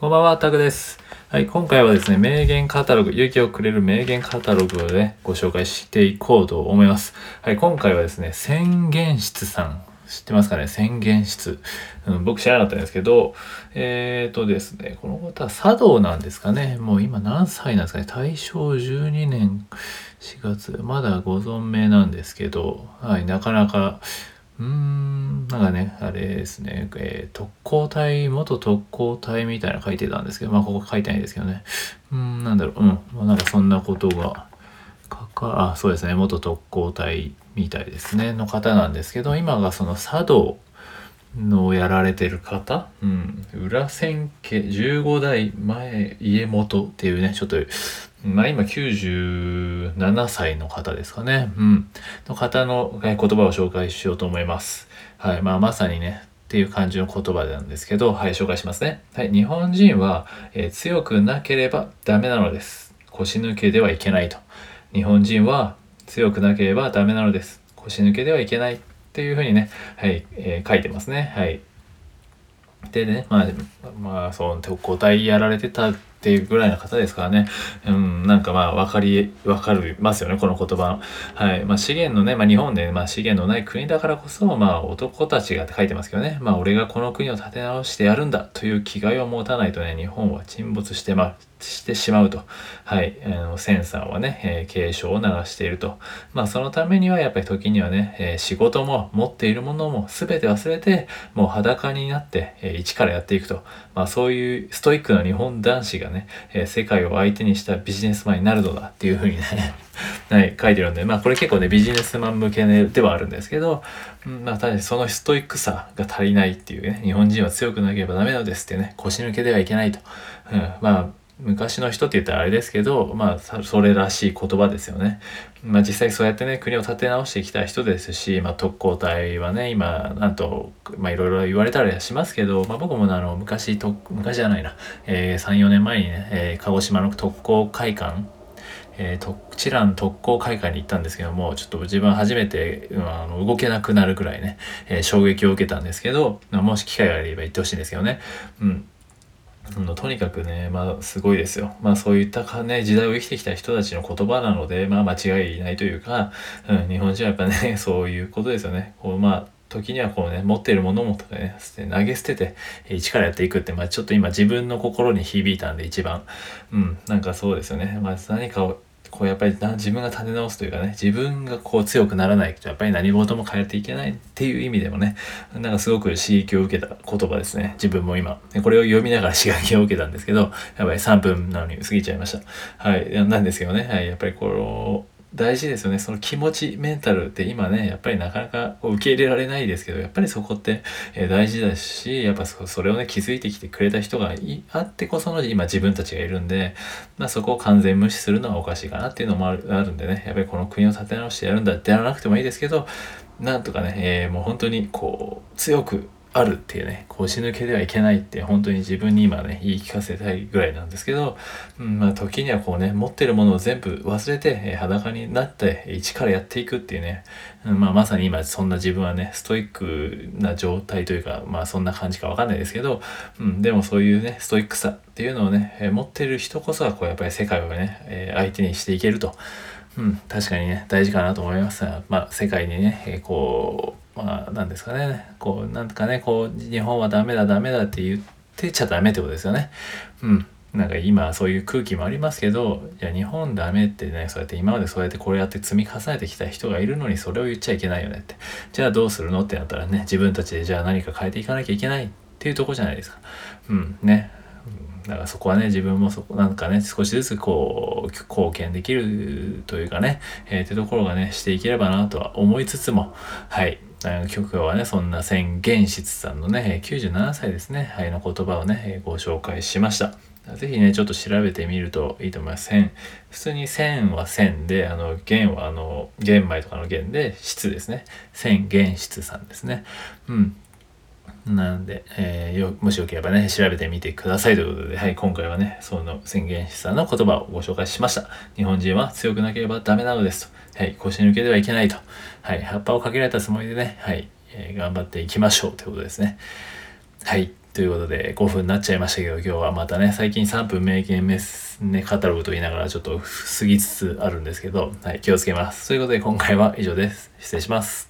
こんばんは、タグです。はい、今回はですね、名言カタログ、勇気をくれる名言カタログをね、ご紹介していこうと思います。はい、今回はですね、宣言室さん、知ってますかね？宣言室、うん。僕知らなかったんですけど、えーとですね、この方は茶道なんですかね？もう今何歳なんですかね？大正12年4月、まだご存命なんですけど、はい、なかなか、うーん、なんかね、あれですね、えー特攻隊、元特攻隊みたいな書いてたんですけど、まあここ書いてないんですけどね。うーん、なんだろう、うん、まあなんかそんなことが、かか、あ、そうですね、元特攻隊みたいですね、の方なんですけど、今がその茶道のをやられてる方、うん、裏千家15代前家元っていうね、ちょっと、まあ今97歳の方ですかね。うん。の方の言葉を紹介しようと思います。はい。まあまさにね、っていう感じの言葉なんですけど、はい、紹介しますね。はい。日本人は、えー強くなければダメなのです。腰抜けではいけないと。日本人は強くなければダメなのです。腰抜けではいけないっていうふうにね、はい、えー書いてますね。はい。でね、まあ、まあ、そう、特攻隊やられてたっていうぐらいの方ですからね。うん、なんかまあ、わかり、わかりますよね、この言葉。はい。まあ、資源のね、まあ、日本で、まあ、資源のない国だからこそ、まあ、男たちがって書いてますけどね。まあ、俺がこの国を立て直してやるんだという気概を持たないとね、日本は沈没してまあ、してしまうと。はい。あの、センさんはね、えー警鐘を鳴らしていると。まあ、そのためには、やっぱり時にはね、えー仕事も持っているものも全て忘れて、もう裸になって、えー一からやっていくと。まあ、そういうストイックな日本男子がね、えー世界を相手にしたビジネスマンになるのだっていうふうにね、はい、書いてるんで、まあ、これ結構ね、ビジネスマン向けではあるんですけど、まあ、ただそのストイックさが足りないっていうね、日本人は強くなければダメなんですってね、腰抜けではいけないと。うん、まあ、昔の人って言ったらあれですけど、まあ、それらしい言葉ですよね。まあ、実際そうやってね、国を立て直してきた人ですし、まあ、特攻隊はね、今、なんと、まあ、いろいろ言われたりはしますけど、まあ、僕もあの、昔、と昔じゃないな、えー3、4年前にね、えー鹿児島の特攻会館、えー、とチラン特攻会館に行ったんですけどもちょっと自分初めて、うんあの動けなくなるぐらいね、えー衝撃を受けたんですけどまあもし機会があれば行ってほしいんですけどね。うん。あのとにかくね、まあ、すごいですよ。まあ、そういったかね、時代を生きてきた人たちの言葉なので、まあ、間違いないというか、うん、日本人はやっぱね、そういうことですよね。こう、まあ、時にはこうね、持っているものもとかね、投げ捨てて、一からやっていくって、まあ、ちょっと今自分の心に響いたんで、一番。うん、なんかそうですよね。まあ、何かを、こうやっぱり自分が立て直すというかね自分がこう強くならないとやっぱり何事も変えていけないっていう意味でもねなんかすごく刺激を受けた言葉ですね。自分も今。これを読みながら刺激を受けたんですけどやっぱり3分なのに過ぎちゃいました。はい。なんですけどね、はい、やっぱりこの大事ですよね。その気持ちメンタルって今ねやっぱりなかなか受け入れられないですけどやっぱりそこって、え大事だしやっぱそれをね気づいてきてくれた人がいあってこその今自分たちがいるんで、まあ、そこを完全無視するのはおかしいかなっていうのもあるあるんでね。やっぱりこの国を立て直してやるんだってやらなくてもいいですけどなんとかね、えーもう本当にこう強くあるっていうね腰抜けではいけないって本当に自分に今ね言い聞かせたいぐらいなんですけど、うん、まあ時にはこうね持ってるものを全部忘れて、え裸になって一からやっていくっていうね、うんまあ、まさに今そんな自分はねストイックな状態というかまあそんな感じかわかんないですけど、うん、でもそういうねストイックさっていうのをね、え持ってる人こそがこうやっぱり世界をね、え相手にしていけると。うん、確かにね、大事かなと思いますが、まあ、世界にね、えこう、まあ、なんですかね、こう、なんとかね、こう、日本はダメだ、ダメだって言ってちゃダメってことですよね。うん。なんか今そういう空気もありますけど、いや、日本ダメってね、そうやって今までそうやってこれやって積み重ねてきた人がいるのにそれを言っちゃいけないよねって。じゃあどうするのってなったらね、自分たちでじゃあ何か変えていかなきゃいけないっていうとこじゃないですか。うん、ね。だからそこはね自分もそこなんかね少しずつこう貢献できるというかね、えー、ってところがねしていければなとは思いつつもはい曲はねそんな宣言室さんのね97歳ですねはいの言葉をねご紹介しました。ぜひねちょっと調べてみるといいと思います。線普通に千は千であの弦はあの玄米とかの弦で質ですね。千玄室さんですね。うん。なんで、えーよもしよければね、調べてみてくださいということで、はい、今回はね、その宣言師さんの言葉をご紹介しました。日本人は強くなければダメなのですと。はい、腰抜けではいけないと。はい、葉っぱをかけられたつもりでね、はい、えー頑張っていきましょうということですね。はい。ということで5分になっちゃいましたけど今日はまたね最近3分名言メス、ね、カタログと言いながらちょっと過ぎつつあるんですけど、はい、気をつけます。ということで今回は以上です。失礼します。